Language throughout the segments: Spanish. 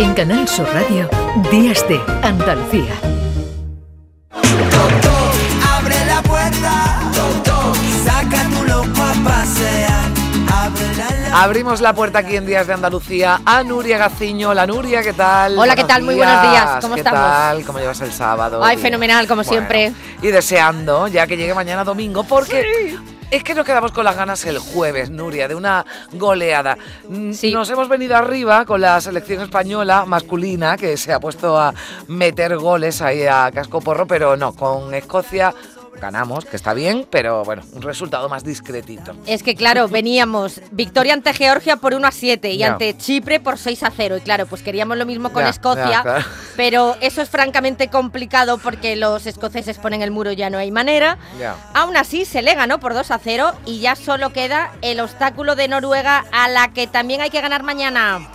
En Canal Sur Radio, Días de Andalucía. Abre la puerta, saca tu loco a pasear. La Abrimos la puerta aquí en Días de Andalucía a Nuria Gaciño. Hola Nuria, ¿qué tal? Hola, ¿qué tal? Muy buenos días. ¿Cómo ¿Qué estamos? tal? ¿Cómo llevas el sábado? Ay, Bien. fenomenal, como siempre. Y deseando ya que llegue mañana domingo, porque es que nos quedamos con las ganas el jueves, Nuria, de una goleada. Mm, Sí. Nos hemos venido arriba con la selección española masculina, que se ha puesto a meter goles ahí a casco porro, pero no, con Escocia ganamos, que está bien, pero bueno, un resultado más discretito. Es que claro, veníamos victoria ante Georgia por 1 a 7 y ante Chipre por 6 a 0. Y claro, pues queríamos lo mismo con Escocia, claro. pero eso es francamente complicado porque los escoceses ponen el muro, ya no hay manera. Aún así, se le ganó por 2 a 0 y ya solo queda el obstáculo de Noruega a la que también hay que ganar mañana.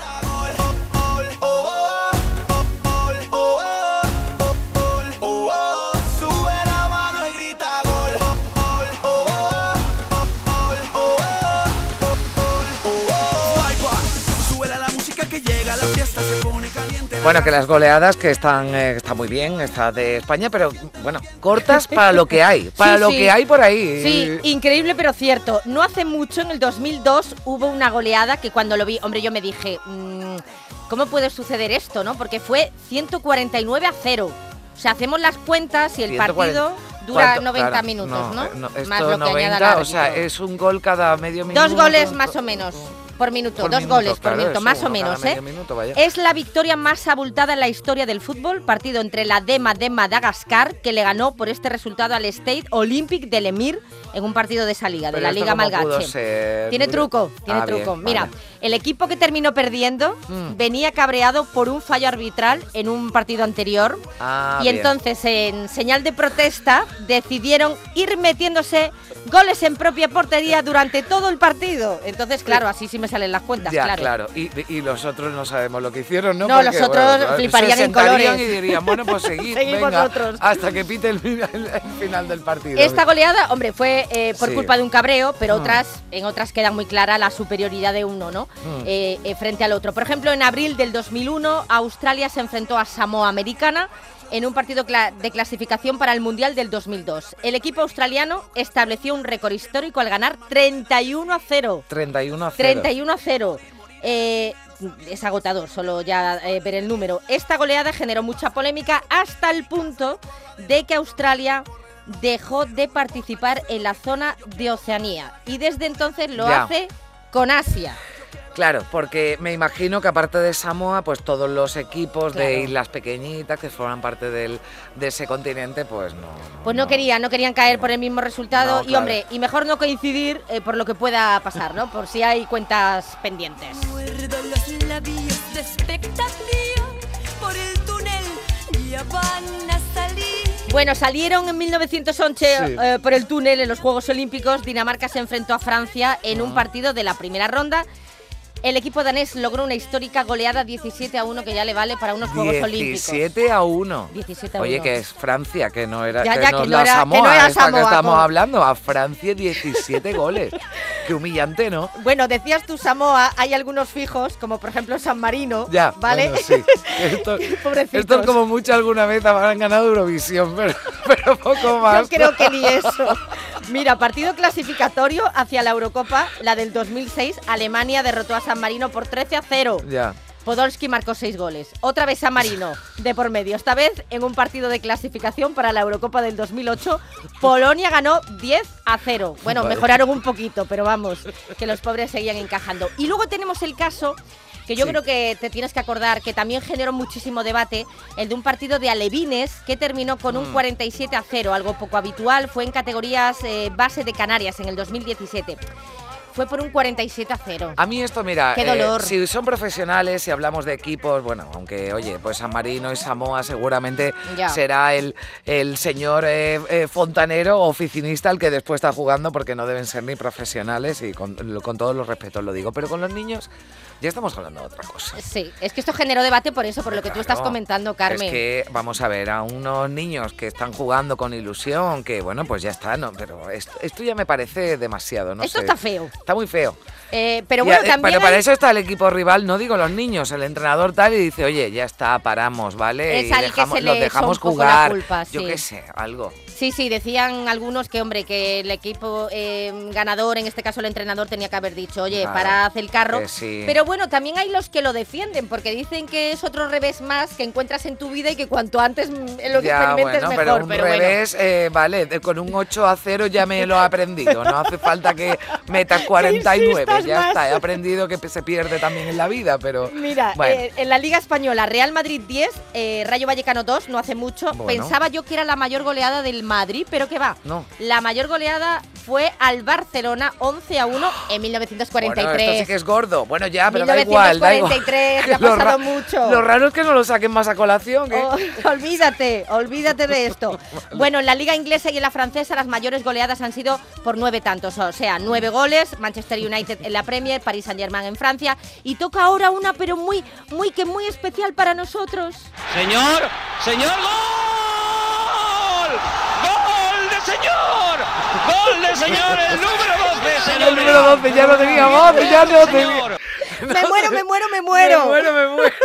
Llega, la fiesta se pone caliente. Bueno, que las goleadas que están eh, está muy bien, está de España, pero bueno, cortas para lo que hay, para Sí, lo sí. que hay por ahí. Sí, increíble pero cierto. No hace mucho, en el 2002, hubo una goleada que cuando lo vi, hombre, yo me dije, mm, ¿cómo puede suceder esto, no? Porque fue 149 a 0. O sea, hacemos las cuentas y el 140. partido dura ¿Cuánto? 90 Claro, minutos, ¿no? eh, esto Más lo que 90, añada o sea, es un gol cada medio minuto. Dos goles más o menos por minuto, Por dos minuto, goles claro, por minuto, más o uno menos, ¿eh? minuto. Es la victoria más abultada en la historia del fútbol, partido entre la Dema de Madagascar, que le ganó por este resultado al State Olympic del Emir en un partido de esa liga, de la Liga Malgache. ser, Tiene truco, tiene Ah, bien, truco. vale. Mira, el equipo que terminó perdiendo Mm. venía cabreado por un fallo arbitral en un partido anterior Ah, y bien. entonces en señal de protesta decidieron ir metiéndose goles en propia portería durante todo el partido. Entonces, claro, así sí me salen las cuentas, Ya, claro. claro. Y, y los otros no sabemos lo que hicieron, ¿no? No, los otros fliparían en colores. y dirían, bueno, pues seguid, venga, hasta que pite el, el- el final del partido. Esta goleada, hombre, fue eh, por Sí. culpa de un cabreo, pero Mm. otras, en otras queda muy clara la superioridad de uno, ¿no? Mm. Eh, eh, frente al otro. Por ejemplo, en abril del 2001, Australia se enfrentó a Samoa Americana en un partido de clasificación para el Mundial del 2002. El equipo australiano estableció un récord histórico al ganar 31 a 0. 31 a 0. 31 a 0. Eh, es agotador solo ya eh, ver el número. Esta goleada generó mucha polémica hasta el punto de que Australia dejó de participar en la zona de Oceanía y desde entonces lo Ya. hace con Asia. Claro, porque me imagino que aparte de Samoa, pues todos los equipos de islas pequeñitas que forman parte del, de ese continente, pues no. Pues no, querían, no querían caer por el mismo resultado No, y claro. hombre, y mejor no coincidir eh, por lo que pueda pasar, ¿no? Por si hay cuentas pendientes. Muerdo los labios de expectativa por el túnel ya van a salir. Bueno, salieron en 1911 Sí. eh, por el túnel en los Juegos Olímpicos. Dinamarca se enfrentó a Francia en un Ah. partido de la primera ronda. El equipo danés logró una histórica goleada 17 a 1 que ya le vale para unos Juegos Olímpicos. 17 a 1. 17 a Oye, 1. que es Francia, que no era, Ya, que ya, no que no la era- que Samoa, no era esta que Samoa, estamos como- hablando. A Francia 17 goles. Qué humillante, ¿no? Bueno, decías tú Samoa, hay algunos fijos, como por ejemplo San Marino, Ya, ¿vale? bueno, sí. Esto, esto es como mucho alguna vez habrán ganado Eurovisión, pero, pero poco más. Yo creo que ni eso. Mira, partido clasificatorio hacia la Eurocopa, la del 2006, Alemania derrotó a San Marino por 13 a 0. Ya. Podolski marcó seis goles. Otra vez San Marino, de por medio. Esta vez en un partido de clasificación para la Eurocopa del 2008. Polonia ganó 10 a 0. Bueno, Vale. mejoraron un poquito, pero vamos, que los pobres seguían encajando. Y luego tenemos el caso que yo Sí. creo que te tienes que acordar, que también generó muchísimo debate, el de un partido de alevines que terminó con Mm. un 47 a 0, algo poco habitual, fue en categorías eh, base de Canarias en el 2017. Fue por un 47 a 0. A mí esto, mira, Qué eh, dolor. si son profesionales, si hablamos de equipos, bueno, aunque, oye, pues San Marino y Samoa seguramente Ya. será el, el señor eh, eh, fontanero o oficinista el que después está jugando porque no deben ser ni profesionales y con, con todos los respetos lo digo, pero con los niños ya estamos hablando de otra cosa. Sí, es que esto generó debate por eso, por lo que tú estás comentando, Carmen. Es que, vamos a ver, a unos niños que están jugando con ilusión, que bueno, pues ya está, ¿no? Pero esto, esto ya me parece demasiado, no esto sé. está feo. Está muy feo. Eh, pero bueno, eh, también pero para hay- eso está el equipo rival, no digo los niños, el entrenador tal y dice, oye, ya está, paramos, ¿vale? Es y al que dejamos, se los dejamos jugar. culpa, Yo qué sé, algo. Sí, sí, decían algunos que, hombre, que el equipo eh, ganador, en este caso el entrenador, tenía que haber dicho, oye, Claro, parad el carro. que sí. Pero bueno, también hay los que lo defienden, porque dicen que es otro revés más que encuentras en tu vida y que cuanto antes mm, lo que Ya, experimentes bueno, mejor. pero un revés, eh, vale, con un 8 a 0 ya me lo he aprendido. No hace falta que metas 49, insistas ya más. está. He aprendido que se pierde también en la vida, pero. Mira, bueno, eh, en la Liga Española, Real Madrid 10, eh, Rayo Vallecano 2, no hace mucho. Bueno. Pensaba yo que era la mayor goleada del Madrid, pero que va. No. La mayor goleada fue al Barcelona 11 a 1 en 1943. Bueno, esto sí que es gordo. Bueno, ya, pero da igual, da igual. 1943, ya ha pasado mucho. Lo raro es que no lo saquen más a colación. ¿eh? Oh, olvídate, olvídate de esto. Bueno, en la liga inglesa y en la francesa las mayores goleadas han sido por nueve tantos, o sea, nueve goles, Manchester United en la Premier, Paris Saint Germain en Francia y toca ahora una pero muy, muy que muy especial para nosotros. Señor, señor, gol. Señor. Gol de señor, el número 12, señor. El número 12 ya lo teníamos, ya lo Me muero, me muero, me muero. Me muero, me muero.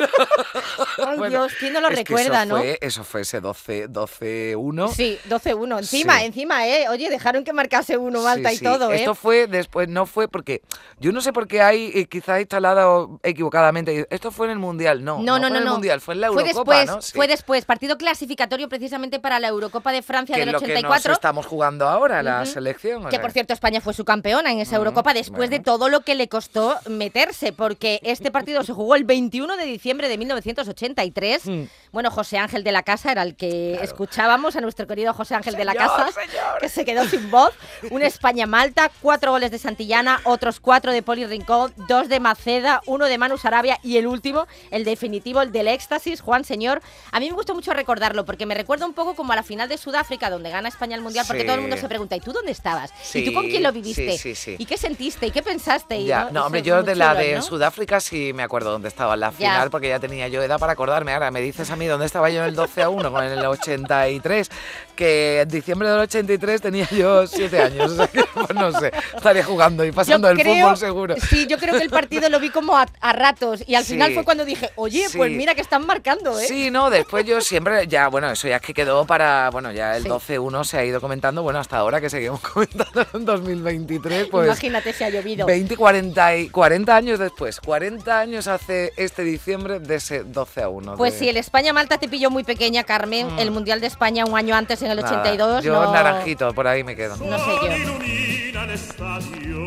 Ay, Bueno, Dios, ¿quién no lo es recuerda, eso no? Fue, eso fue ese 12 12-1. Sí, 12-1. Encima, Sí. encima, ¿eh? Oye, dejaron que marcase uno Malta Sí, y todo, ¿eh? Esto fue después, no fue porque yo no sé por qué hay eh, quizás instalado equivocadamente. Esto fue en el mundial, no. No, no, fue no, en el no. mundial, fue en la Fue Eurocopa, después, ¿no? Fue después, partido clasificatorio precisamente para la Eurocopa de Francia que es del lo que nos 84. estamos jugando ahora, la selección. Que sea. por cierto España fue su campeona en esa Eurocopa después de todo lo que le costó meterse, porque este partido se jugó el 21 de diciembre de 1983. Mm. Bueno, José Ángel de la Casa era el que escuchábamos, a nuestro querido José Ángel de la Casa, señor. que se quedó sin voz. Un España-Malta, cuatro goles de Santillana, otros cuatro de Poli Rincón, dos de Maceda, uno de Manu Sarabia y el último, el definitivo, el del éxtasis, Juan Señor. A mí me gusta mucho recordarlo porque me recuerda un poco como a la final de Sudáfrica donde gana España el Mundial, porque todo el mundo se pregunta, ¿y tú dónde estabas? ¿Y tú con quién lo viviste? sí, sí, sí. ¿Y qué sentiste? ¿Y qué pensaste? Y, ¿no? hombre, yo de la de ¿no? Sudáfrica sí me acuerdo dónde estaba en la Ya. final, porque ya tenía yo edad para acordarme. Ahora me dices a mí dónde estaba yo en el 12 a 1 con el 83, que en diciembre del 83 tenía yo 7 años. O sea que, pues no sé, estaría jugando y pasando Yo el creo- fútbol seguro. Sí, yo creo que el partido lo vi como a, a ratos y al Sí. final fue cuando dije, oye, pues mira que están marcando, ¿eh? Sí, no, después yo siempre, ya, bueno, eso ya es que quedó para, bueno, ya el Sí. 12-1 se ha ido comentando, bueno, hasta ahora que seguimos comentando en 2023, pues Imagínate si ha llovido. 20, 40, y 40 años después, 40 años hace este diciembre de ese 12 a 1. Pues de- si el España-Malta te pilló muy pequeña, Carmen, el Mundial de España un año antes, en el Mm. Nada, 82, Yo no... naranjito, por ahí me quedo. No sé yo. ilumina el estadio,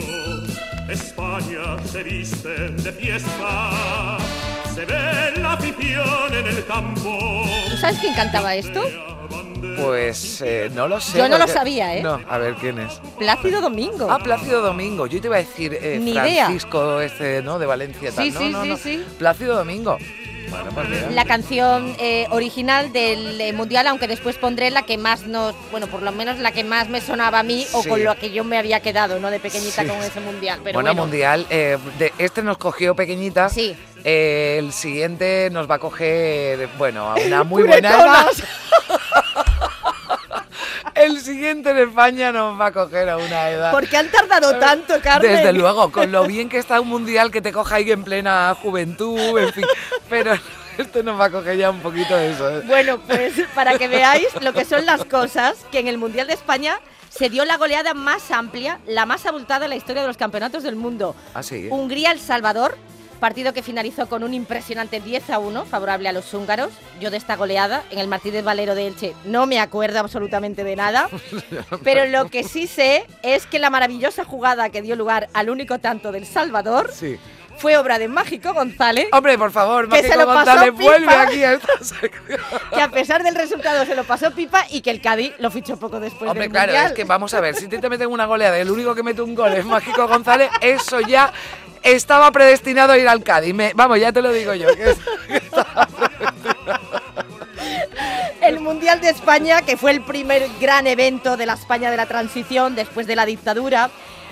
España se viste de fiesta, se ve la afición en el campo. ¿Tú sabes quién cantaba esto? Pues eh, no lo sé. Yo no lo porque- sabía, ¿eh? No, a ver quién es. Plácido Domingo. Ah, Plácido Domingo. Yo te iba a decir eh, Ni idea. Francisco, este, ¿no? De Valencia. Tal. Sí, no, sí, no, sí, no. sí. Plácido Domingo. La canción eh, original del eh, Mundial, aunque después pondré la que más nos, bueno, por lo menos la que más me sonaba a mí o Sí. con lo que yo me había quedado, ¿no? De pequeñita Sí. con ese Mundial. Pero bueno, bueno, mundial. eh, de, este nos cogió pequeñita. Sí. Eh, el siguiente nos va a coger, bueno, a una muy buena edad. El siguiente en España nos va a coger a una edad. ¿Por qué han tardado tanto, Carmen? Desde luego, con lo bien que está un mundial que te coja ahí en plena juventud, en fin. Pero esto nos va a coger ya un poquito de eso. ¿eh? Bueno, pues para que veáis lo que son las cosas, que en el Mundial de España se dio la goleada más amplia, la más abultada en la historia de los campeonatos del mundo. Así. Hungría-El Salvador, partido que finalizó con un impresionante 10 a 1 favorable a los húngaros. Yo de esta goleada en el Martínez Valero de Elche no me acuerdo absolutamente de nada, pero lo que sí sé es que la maravillosa jugada que dio lugar al único tanto del Salvador Sí. fue obra de Mágico González, Hombre, por favor, Que se Mágico lo pasó González, pipa. vuelve aquí a esta sección. que a pesar del resultado se lo pasó pipa y que el Cádiz lo fichó poco después Hombre, del claro, Mundial. es que vamos a ver, si te meten una goleada y el único que mete un gol es Mágico González, eso ya estaba predestinado a ir al Cádiz. Me- vamos, ya te lo digo yo. que es- que estaba El Mundial de España, que fue el primer gran evento de la España de la transición después de la dictadura.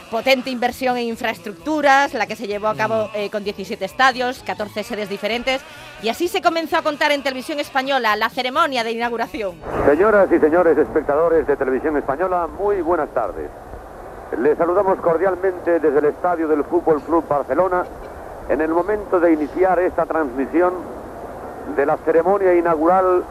Potente inversión en infraestructuras, la que se llevó a cabo Mm. eh, con 17 estadios, 14 sedes diferentes. Y así se comenzó a contar en televisión española la ceremonia de inauguración. Señoras y señores espectadores de Televisión Española, muy buenas tardes. Les saludamos cordialmente desde el estadio del Fútbol Club Barcelona en el momento de iniciar esta transmisión de la ceremonia inaugural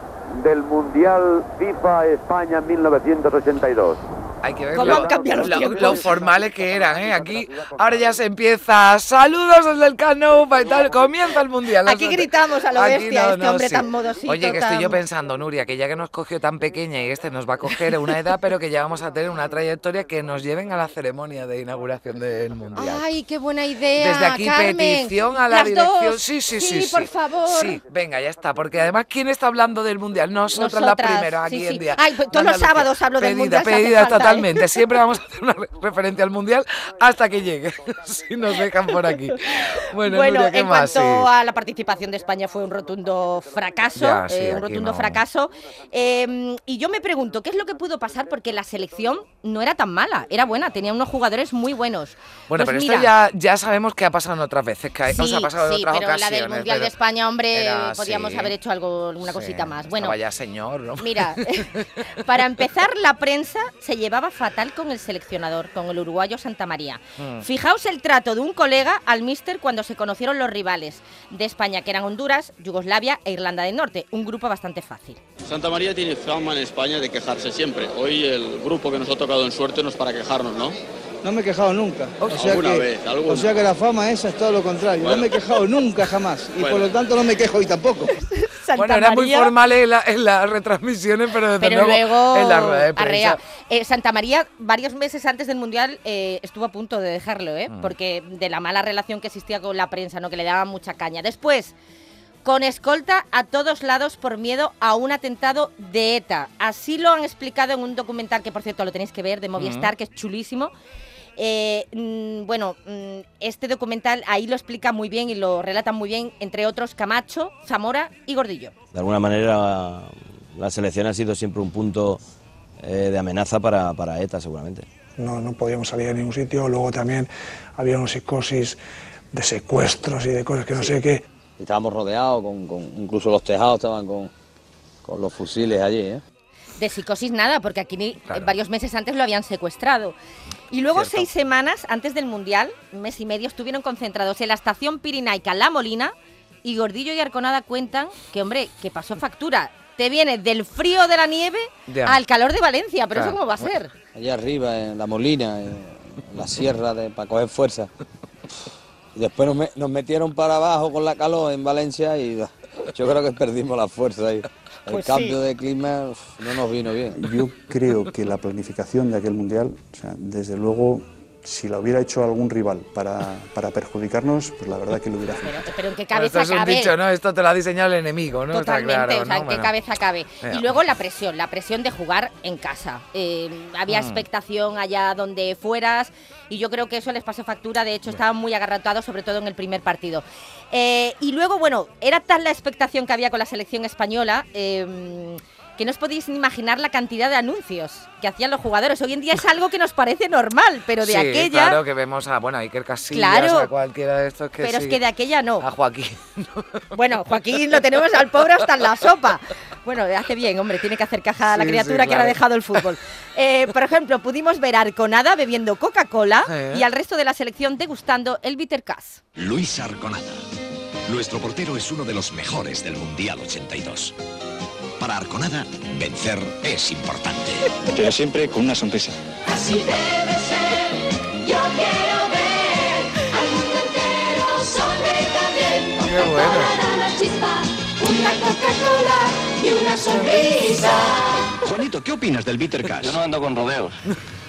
del Mundial FIFA España 1982. Hay que ver ¿Cómo lo, han cambiado los lo- tiempos? lo formales que eran, ¿eh? Aquí ahora ya se empieza. Saludos desde el Canoupa y tal. Comienza el mundial. Aquí gritamos a lo Aquí bestia, este hombre tan modosito, Oye, que estoy yo pensando, Nuria, que ya que nos cogió tan pequeña y este nos va a coger una edad, pero que ya vamos a tener una trayectoria que nos lleven a la ceremonia de inauguración del mundial. Ay, qué buena idea. Desde aquí, Carmen. petición a la Las dirección. dos. Sí, sí, sí, sí. por favor. Sí, venga, ya está. Porque además, ¿quién está hablando del mundial? Nosotras, la Nosotras, primera sí, aquí sí. en día. Ay, pues todos los sábados hablo del Pedida, mundial, si hace Pedida. Totalmente. Siempre vamos a hacer una re- referencia al mundial hasta que llegue. si nos dejan por aquí. Bueno, Bueno, Nuria, ¿qué en más? cuanto Sí. a la participación de España fue un rotundo fracaso, Ya, sí, eh, un rotundo no. fracaso. Eh, y yo me pregunto, ¿qué es lo que pudo pasar? Porque la selección no era tan mala, era buena, tenía unos jugadores muy buenos. Bueno, Pues pero mira, esto ya, ya sabemos que ha pasado en otras veces, que ha, Sí, o sea, ha pasado en otras pero la ocasiones. del Mundial de España, hombre, era- haber hecho algo, alguna cosita más. Bueno, ya señor, ¿no? Mira, para empezar, la prensa se llevaba fatal con el seleccionador, con el uruguayo Santa María. Mm. Fijaos el trato de un colega al míster cuando se conocieron los rivales de España, que eran Honduras, Yugoslavia e Irlanda del Norte, un grupo bastante fácil. Santa María tiene fama en España de quejarse siempre. Hoy el grupo que nos ha tocado en suerte no es para quejarnos, ¿no? No me he quejado nunca. O sea, Alguna que, vez, alguna. o sea que la fama esa es todo lo contrario. Bueno. No me he quejado nunca jamás. Y Bueno. por lo tanto no me quejo hoy tampoco. Santa Bueno, era muy María- formal en, la- en las retransmisiones, pero desde Pero luego, luego, en la rueda de prensa. Eh, Santa María, varios meses antes del Mundial, eh, estuvo a punto de dejarlo, ¿eh? Mm. porque de la mala relación que existía con la prensa, ¿no? que le daban mucha caña. Después, con escolta a todos lados por miedo a un atentado de ETA. Así lo han explicado en un documental que, por cierto, lo tenéis que ver, de Movistar, que es chulísimo. Eh, mm, bueno, mm, este documental ahí lo explica muy bien y lo relatan muy bien, entre otros Camacho, Zamora y Gordillo. De alguna manera la selección ha sido siempre un punto eh, de amenaza para, para ETA seguramente. no, no podíamos salir a ningún sitio. Luego también había una psicosis de secuestros y de cosas que no sé qué. Estábamos rodeados, con, con- incluso los tejados estaban con, con los fusiles allí. ¿eh? De psicosis nada, porque aquí ni- varios meses antes lo habían secuestrado. Y luego Cierto. seis semanas antes del Mundial, un mes y medio, estuvieron concentrados en la estación pirinaica La Molina y Gordillo y Arconada cuentan que, hombre, que pasó factura. Te viene del frío de la nieve al calor de Valencia, pero Claro. ¿eso cómo va a ser? Allá arriba, en la molina, en la sierra, de, para coger fuerza. Y después nos, me- nos metieron para abajo con la calor en Valencia y yo creo que perdimos la fuerza ahí. El Pues cambio sí. de clima no nos vino bien. Yo creo que la planificación de aquel mundial, o sea, desde luego, si la hubiera hecho algún rival para, para perjudicarnos, pues la verdad que lo hubiera hecho. Pero, pero ¿en qué Esto cabeza es un cabe? dicho, ¿no? Esto te lo ha diseñado el enemigo, ¿no? Está Totalmente, claro, o sea, ¿no? ¿en qué Bueno. cabeza cabe? Y luego la presión, la presión de jugar en casa. Eh, había Mm. expectación allá donde fueras y yo creo que eso les pasó factura, de hecho estaban muy agarratados, sobre todo en el primer partido. Eh, y luego, bueno, era tal la expectación que había con la selección española. eh, que no os podéis ni imaginar la cantidad de anuncios que hacían los jugadores. Hoy en día es algo que nos parece normal, pero de sí, aquella... claro, que vemos a, bueno, a Iker Casillas, Claro. a cualquiera de estos que pero sí. es que de aquella no. A Joaquín. Bueno, Joaquín lo tenemos al pobre hasta en la sopa. Bueno, hace bien, hombre, tiene que hacer caja a la Sí, criatura sí, que ahora ha dejado el fútbol. Eh, por ejemplo, pudimos ver a Arconada bebiendo Coca-Cola y al resto de la selección degustando el Bitter Cass. Luis Arconada. Nuestro portero es uno de los mejores del Mundial 82. Para Arconada, vencer es importante. Pero siempre con una sonrisa. Así debe ser, yo quiero ver al mundo entero sonreír también. Qué bueno. Una chispa, una Coca-Cola y una sonrisa. Juanito, ¿qué opinas del Bitter Cash? Yo no ando con rodeos.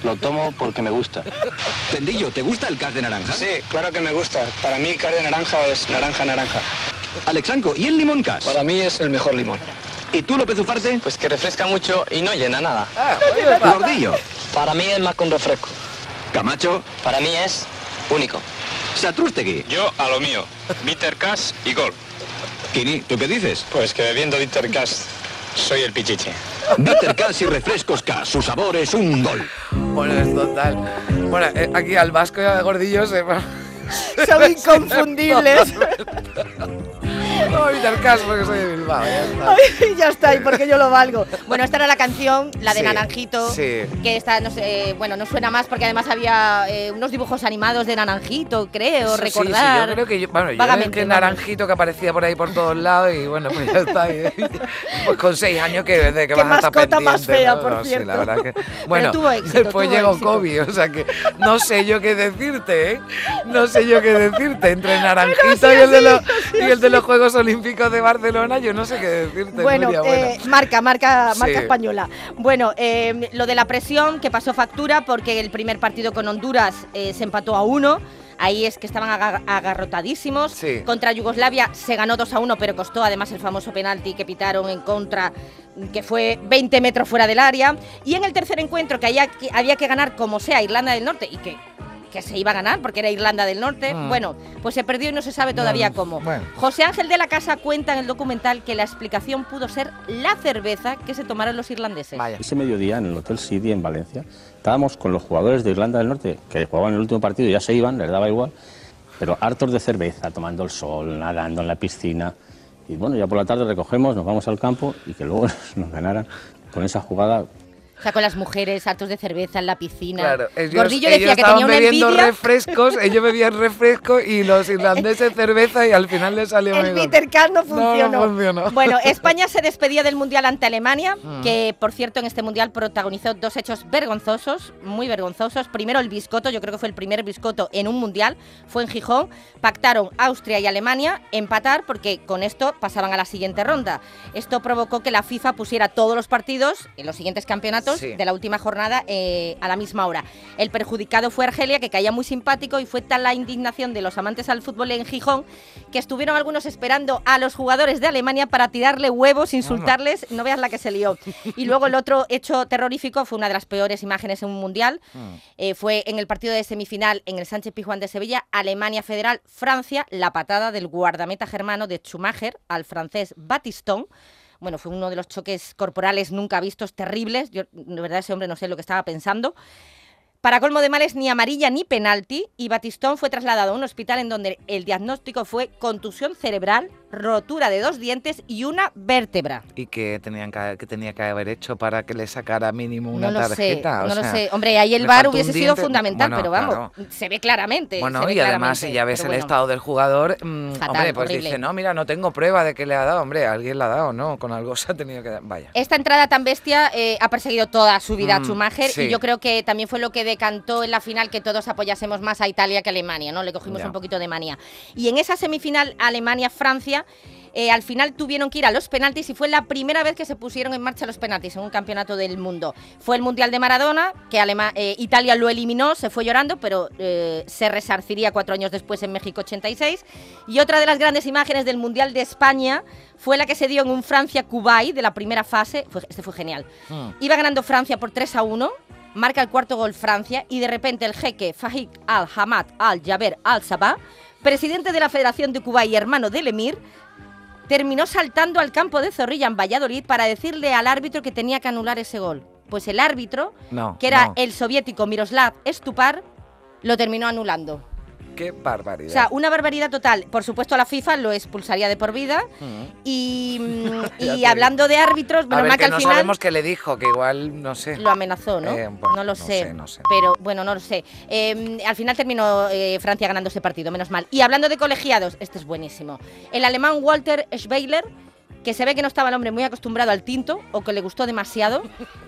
Lo tomo porque me gusta. Tendillo, ¿te gusta el Cash de naranja? Sí, claro que me gusta. Para mí, car de naranja es naranja, naranja. Alexanco, ¿y el limón Cash? Para mí es el mejor limón. ¿Y tú, López Ufarte? Pues que refresca mucho y no llena nada. Gordillo. Para mí es más un refresco. Camacho. Para mí es único. Satrústegui. Yo a lo mío. Bitter Cash y gol. Kini, ¿tú qué dices? Pues que bebiendo Bitter Cash soy el pichiche. Bitter Cash y refrescos Cash. Su sabor es un gol. Bueno, es total. Bueno, eh, aquí al Vasco y al Gordillo se... Son inconfundibles. No voy a evitar caso porque soy de Bilbao. Ya está. Ay, ya está, y porque yo lo valgo. Bueno, esta era la canción, la de Sí, Naranjito, sí. que esta, no sé, bueno, no suena más porque además había eh, unos dibujos animados de Naranjito, creo, Sí, sí, recordar. yo creo que yo, bueno, yo Vagamente, que vamos. naranjito que aparecía por ahí por todos lados y bueno, pues ya está. y- Pues con seis años que de que Qué vas a estar mascota más pendiente, fea, ¿no? por No sé, cierto. la verdad que bueno, tuvo éxito, después tuvo llegó éxito. COVID, o sea que no sé yo qué decirte, ¿eh? No sé yo qué decirte entre naranjito y el de los y el de los Juegos Olímpicos de Barcelona, yo no sé qué decirte. Bueno, Nuria, eh, marca, marca, marca Sí. española. Bueno, eh, lo de la presión que pasó factura porque el primer partido con Honduras eh, se empató a uno. Ahí es que estaban aga- agarrotadísimos. Sí. Contra Yugoslavia se ganó 2 a 1, pero costó además el famoso penalti que pitaron en contra, que fue 20 metros fuera del área. Y en el tercer encuentro, que había que, había que ganar como sea Irlanda del Norte y que, que se iba a ganar porque era Irlanda del Norte, Mm. bueno, pues se perdió y no se sabe todavía No, cómo. bueno. José Ángel de la Casa cuenta en el documental que la explicación pudo ser la cerveza que se tomaron los irlandeses. Ese mediodía en el Hotel City en Valencia estábamos con los jugadores de Irlanda del Norte que jugaban el último partido y ya se iban, les daba igual, pero hartos de cerveza, tomando el sol, nadando en la piscina. Y bueno, ya por la tarde recogemos, nos vamos al campo y que luego nos ganaran con esa jugada. O sea, con las mujeres, hartos de cerveza en la piscina. Claro, ellos, Gordillo ellos decía que estaban tenía una bebiendo envidia. refrescos, ellos bebían refrescos y los irlandeses cerveza y al final les salió El. Peter No, funcionó. no funcionó. Bueno, España se despedía del Mundial ante Alemania, Mm. que por cierto en este Mundial protagonizó dos hechos vergonzosos, muy vergonzosos. Primero el biscoto, yo creo que fue el primer biscoto en un Mundial, fue en Gijón. Pactaron Austria y Alemania empatar porque con esto pasaban a la siguiente ronda. Esto provocó que la FIFA pusiera todos los partidos en los siguientes campeonatos Sí. de la última jornada eh, a la misma hora. El perjudicado fue Argelia, que caía muy simpático y fue tal la indignación de los amantes al fútbol en Gijón que estuvieron algunos esperando a los jugadores de Alemania para tirarle huevos, insultarles, no veas la que se lió. Y luego el otro hecho terrorífico fue una de las peores imágenes en un mundial, eh, fue en el partido de semifinal en el Sánchez Pizjuán de Sevilla, Alemania Federal, Francia, la patada del guardameta germano de Schumacher al francés Batistón. Bueno, fue uno de los choques corporales nunca vistos, terribles. Yo, de verdad, ese hombre no sé lo que estaba pensando. Para colmo de males, ni amarilla ni penalti, y Batistón fue trasladado a un hospital en donde el diagnóstico fue contusión cerebral, rotura de dos dientes y una vértebra. ¿Y qué tenían que, tenía que haber hecho para que le sacara mínimo una no lo sé, tarjeta? O no lo sé. Hombre, ahí el un hubiese sido fundamental, Bueno, pero vamos, claro. se ve claramente. Bueno, se ve y además si ya ves el bueno. estado del jugador, mm, Fatal, hombre, pues horrible. dice, no, mira, no tengo prueba de que le ha dado, hombre, alguien le ha dado, ¿no? Con algo se ha tenido que dar, vaya. Esta entrada tan bestia eh, ha perseguido toda su vida a Mm, Schumacher sí. y yo creo que también fue lo que decantó en la final que todos apoyásemos más a Italia que a Alemania, ¿no? Le cogimos Ya. un poquito de manía. Y en esa semifinal Alemania-Francia, eh, al final tuvieron que ir a los penaltis y fue la primera vez que se pusieron en marcha los penaltis en un campeonato del mundo. Fue el Mundial de Maradona, que Alema- eh, Italia lo eliminó, se fue llorando, pero eh, se resarciría cuatro años después en México 86. Y otra de las grandes imágenes del Mundial de España fue la que se dio en un Francia-Kuwait de la primera fase. Fue- este fue genial. Iba ganando Francia por 3 a 1. Marca el cuarto gol Francia y de repente el jeque Fahik al-Hamad al-Jaber al-Sabah, presidente de la Federación de Cuba y hermano del emir, terminó saltando al campo de Zorrilla en Valladolid para decirle al árbitro que tenía que anular ese gol. Pues el árbitro, No, que era no. el soviético Miroslav Stupar, lo terminó anulando. Qué barbaridad. O sea, una barbaridad total. Por supuesto, la FIFA lo expulsaría de por vida. Mm. Y, mm, y hablando de árbitros, bueno, más que que al no final sabemos qué le dijo, que igual, no sé. lo amenazó, ¿no? Eh, bueno, no lo no sé, sé, no sé. Pero bueno, no lo sé. Eh, al final terminó eh, Francia ganando ese partido, menos mal. Y hablando de colegiados, este es buenísimo. El alemán Walter Schweiler, que se ve que no estaba el hombre muy acostumbrado al tinto o que le gustó demasiado,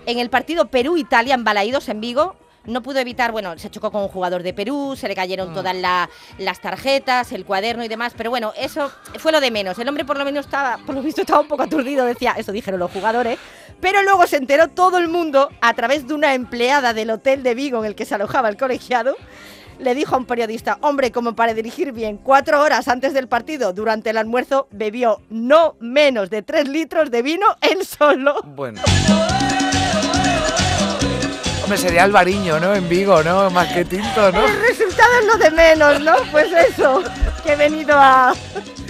en el partido Perú-Italia en Balaídos, en Vigo, no pudo evitar, bueno, se chocó con un jugador de Perú, se le cayeron Mm. todas la- las tarjetas, el cuaderno y demás, pero bueno, eso fue lo de menos. El hombre por lo menos estaba, por lo visto estaba un poco aturdido, decía, eso dijeron los jugadores, pero luego se enteró todo el mundo a través de una empleada del hotel de Vigo en el que se alojaba el colegiado. Le dijo a un periodista, hombre, como para dirigir bien, cuatro horas antes del partido, durante el almuerzo, bebió no menos de tres litros de vino él solo. Bueno. Hombre, sería Alvariño, ¿no? En Vigo, ¿no? Más que tinto, ¿no? El resultado es lo de menos, ¿no? Pues eso, que he venido a,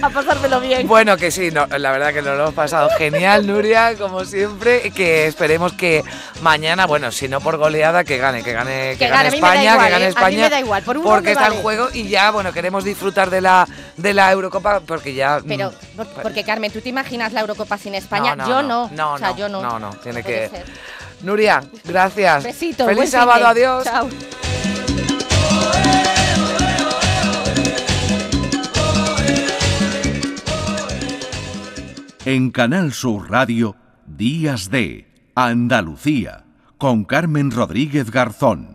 a pasármelo bien. Bueno, que sí, no, la verdad que nos lo hemos pasado genial, Nuria, como siempre. Que esperemos que mañana, bueno, si no por goleada, que gane, que gane, que, Que gane España, igual, que gane ¿eh? A mí España. me da igual, por un gol porque está en vale. juego y ya, bueno, queremos disfrutar de la de la Eurocopa, porque ya... mm, Pero, por- porque Carmen, ¿tú te imaginas la Eurocopa sin España? No, no, yo no. no. No, o sea, no, yo no. no, no, tiene que- ser. Nuria, gracias. Besito. Feliz sábado, adiós. Chao. En Canal Sur Radio, Días de Andalucía, con Carmen Rodríguez Garzón.